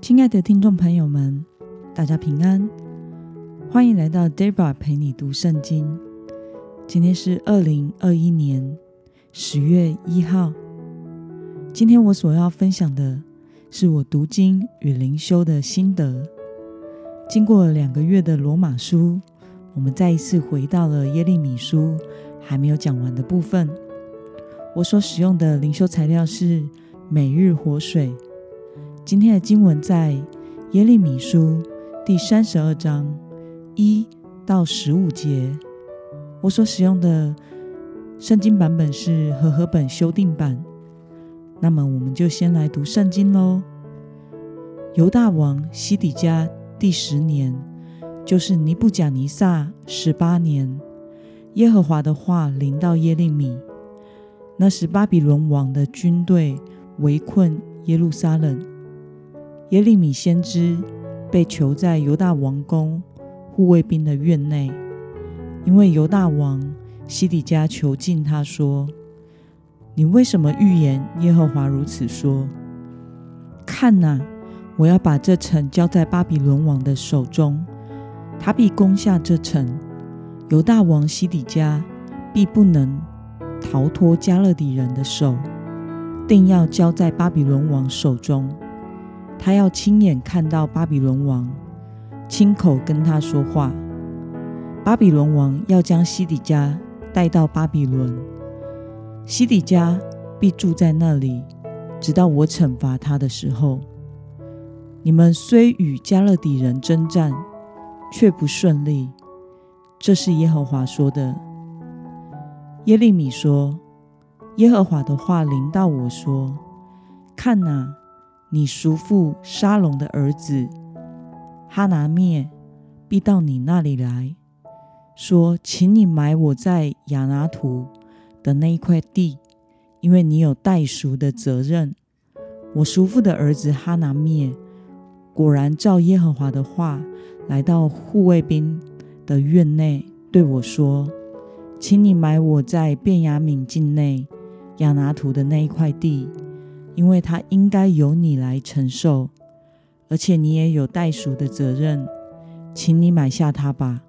亲爱的听众朋友们，大家平安，欢迎来到 Debra 陪你读圣经。今天是二零二一年十月一号。今天我所要分享的是我读经与灵修的心得。经过两个月的罗马书，我们再一次回到了耶利米书还没有讲完的部分。我所使用的灵修材料是每日活水。今天的经文在耶利米书第三十二章一到十五节。我所使用的圣经版本是和合本修订版。那么，我们就先来读圣经喽。犹大王西底家第十年，就是尼布甲尼撒十八年，耶和华的话临到耶利米。那时，巴比伦王的军队围困耶路撒冷。耶利米先知被囚在犹大王宫护卫兵的院内，因为犹大王西底家囚禁他说：“你为什么预言耶和华如此说？看哪，我要把这城交在巴比伦王的手中，他必攻下这城，犹大王西底家必不能逃脱加勒底人的手，定要交在巴比伦王手中。”他要亲眼看到巴比伦王，亲口跟他说话。巴比伦王要将西底家带到巴比伦，西底家必住在那里，直到我惩罚他的时候。你们虽与迦勒底人征战，却不顺利。这是耶和华说的。耶利米说：“耶和华的话临到我说，看哪。”你叔父沙龙的儿子哈拿灭必到你那里来说：“请你买我在亚拿图的那一块地，因为你有代赎的责任。”我叔父的儿子哈拿灭果然照耶和华的话，来到护卫兵的院内，对我说：“请你买我在便雅悯境内亚拿图的那一块地。”因为他应该由你来承受，而且你也有代赎的责任，请你买下它吧。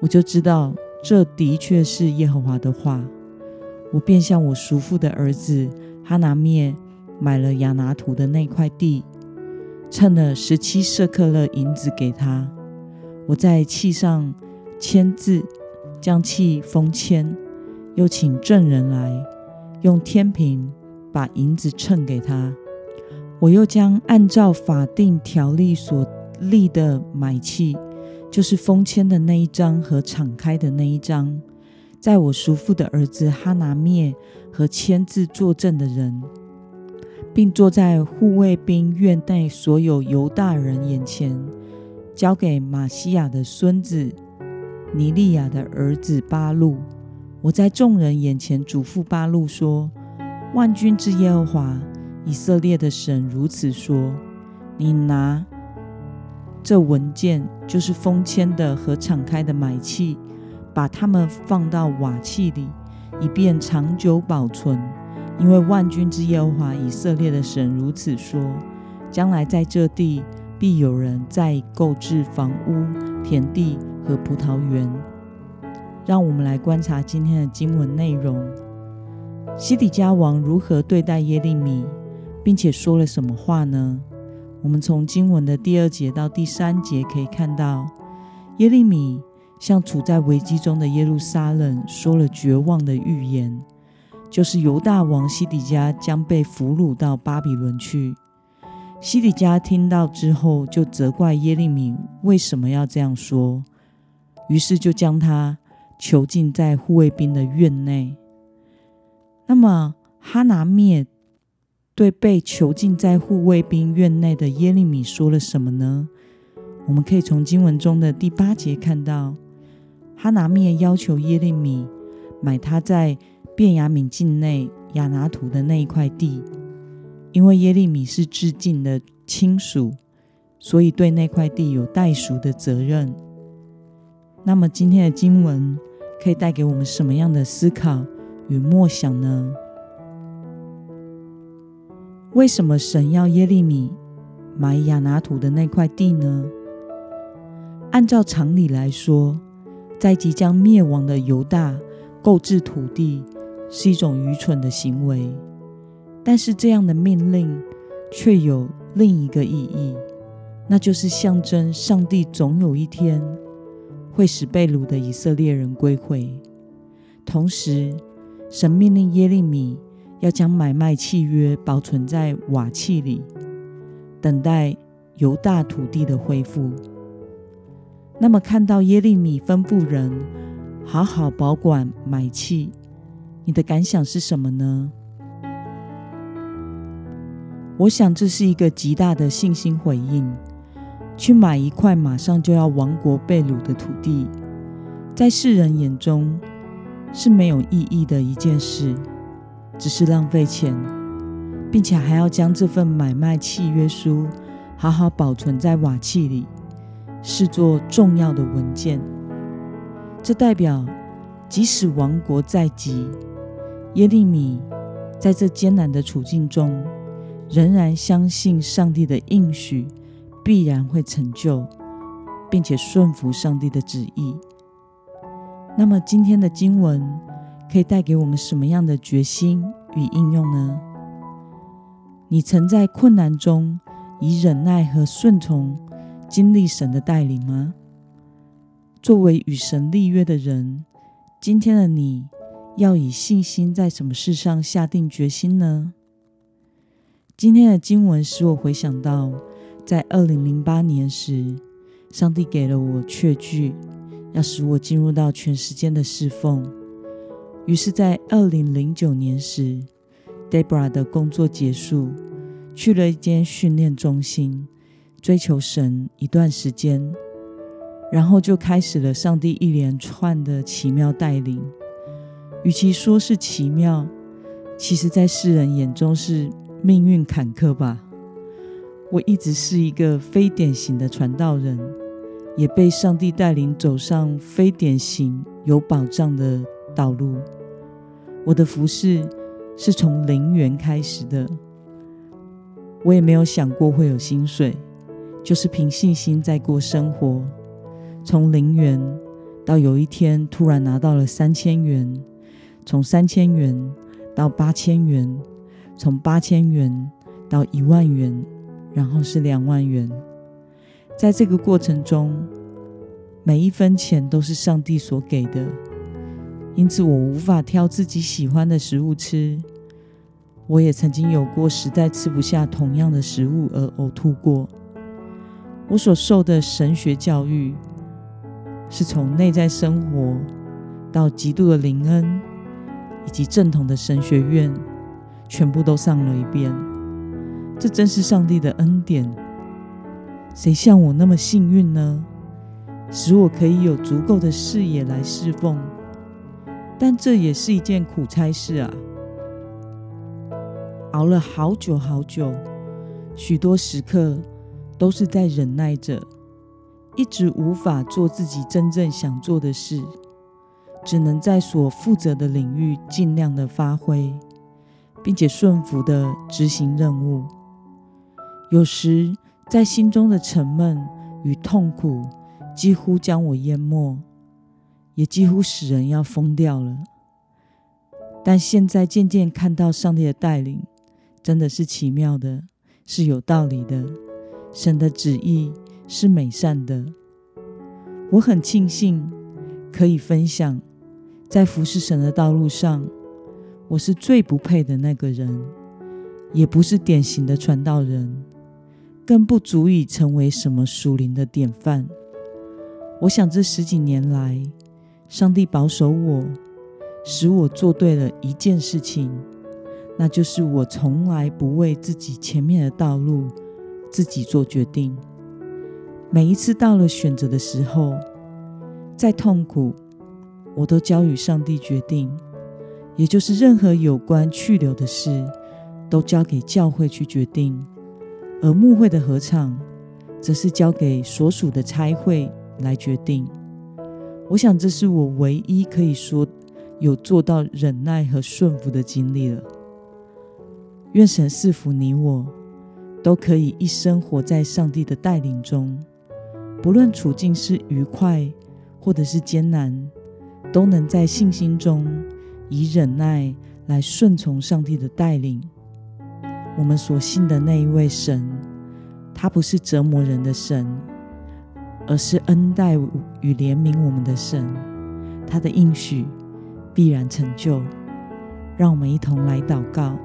我就知道这的确是耶和华的话，我便向我叔父的儿子哈拿灭买了亚拿图的那块地，称了十七舍客勒银子给他。我在契上签字，将契封签，又请证人来用天平。把银子称给他，我又将按照法定条例所立的买契，就是封签的那一张和敞开的那一张，在我叔父的儿子哈拿灭和签字作证的人，并坐在护卫兵院内所有犹大人眼前，交给玛西亚的孙子尼利亚的儿子巴路。我在众人眼前嘱咐巴路说。万军之耶和华以色列的神如此说：你拿这文件，就是封签的和敞开的买契，把它们放到瓦器里，以便长久保存。因为万军之耶和华以色列的神如此说：将来在这地必有人再购置房屋、田地和葡萄园。让我们来观察今天的经文内容。西底家王如何对待耶利米，并且说了什么话呢？我们从经文的第二节到第三节可以看到，耶利米向处在危机中的耶路撒冷说了绝望的预言，就是犹大王西底家将被俘虏到巴比伦去。西底家听到之后，就责怪耶利米为什么要这样说，于是就将他囚禁在护卫兵的院内。那么，哈拿灭对被囚禁在护卫兵院内的耶利米说了什么呢？我们可以从经文中的第八节看到，哈拿灭要求耶利米买他在便雅悯境内亚拿突的那一块地，因为耶利米是致敬的亲属，所以对那块地有代赎的责任。那么，今天的经文可以带给我们什么样的思考与默想呢？为什么神要耶利米买亚拿土的那块地呢？按照常理来说，在即将灭亡的犹大购置土地是一种愚蠢的行为。但是这样的命令却有另一个意义，那就是象征上帝总有一天会使被掳的以色列人归回。同时，神命令耶利米要将买卖契约保存在瓦器里，等待犹大土地的恢复。那么，看到耶利米吩咐人好好保管买契，你的感想是什么呢？我想这是一个极大的信心回应。去买一块马上就要亡国被掳的土地，在世人眼中是没有意义的一件事，只是浪费钱，并且还要将这份买卖契约书好好保存在瓦器里，视作重要的文件。这代表，即使亡国在即，耶利米在这艰难的处境中，仍然相信上帝的应许必然会成就，并且顺服上帝的旨意。那么，今天的经文可以带给我们什么样的决心与应用呢？你曾在困难中以忍耐和顺从经历神的带领吗？作为与神立约的人，今天的你要以信心在什么事上下定决心呢？今天的经文使我回想到，在二零零八年时，上帝给了我确据，要使我进入到全时间的侍奉。于是，在二零零九年时，Debra 的工作结束，去了一间训练中心，追求神一段时间，然后就开始了上帝一连串的奇妙带领。与其说是奇妙，其实在世人眼中是。命运坎坷吧，我一直是一个非典型的传道人，也被上帝带领走上非典型有保障的道路。我的服饰是从零元开始的，我也没有想过会有薪水，就是凭信心在过生活。从零元到有一天突然拿到了三千元，从三千元到八千元。从八千元到一万元，然后是两万元，在这个过程中，每一分钱都是上帝所给的，因此我无法挑自己喜欢的食物吃。我也曾经有过实在吃不下同样的食物而呕吐过。我所受的神学教育，是从内在生活到极度的灵恩，以及正统的神学院。全部都上了一遍，这真是上帝的恩典。谁像我那么幸运呢？使我可以有足够的视野来侍奉，但这也是一件苦差事啊！熬了好久好久，许多时刻都是在忍耐着，一直无法做自己真正想做的事，只能在所负责的领域尽量的发挥。并且顺服的执行任务，有时在心中的沉闷与痛苦几乎将我淹没，也几乎使人要疯掉了。但现在渐渐看到上帝的带领，真的是奇妙的，是有道理的。神的旨意是美善的。我很庆幸可以分享在服侍神的道路上。我是最不配的那个人，也不是典型的传道人，更不足以成为什么属灵的典范。我想这十几年来，上帝保守我，使我做对了一件事情，那就是我从来不为自己前面的道路自己做决定。每一次到了选择的时候，再痛苦，我都交与上帝决定。也就是任何有关去留的事，都交给教会去决定；而牧会的合唱，则是交给所属的差会来决定。我想，这是我唯一可以说有做到忍耐和顺服的经历了。愿神赐福你我，都可以一生活在上帝的带领中，不论处境是愉快或者是艰难，都能在信心中以忍耐来顺从上帝的带领。我们所信的那一位神，他不是折磨人的神，而是恩待与怜悯我们的神。他的应许必然成就。让我们一同来祷告，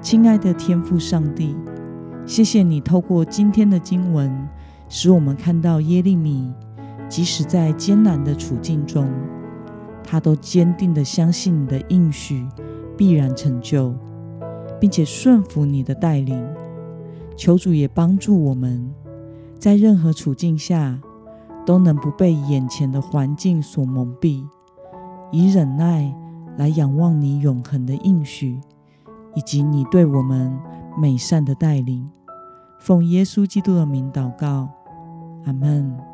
亲爱的天父上帝。谢谢你透过今天的经文，使我们看到耶利米，即使在艰难的处境中，他都坚定的相信你的应许必然成就，并且顺服你的带领。求主也帮助我们，在任何处境下，都能不被眼前的环境所蒙蔽，以忍耐来仰望你永恒的应许，以及你对我们美善的带领，奉耶稣基督的名祷告，阿门。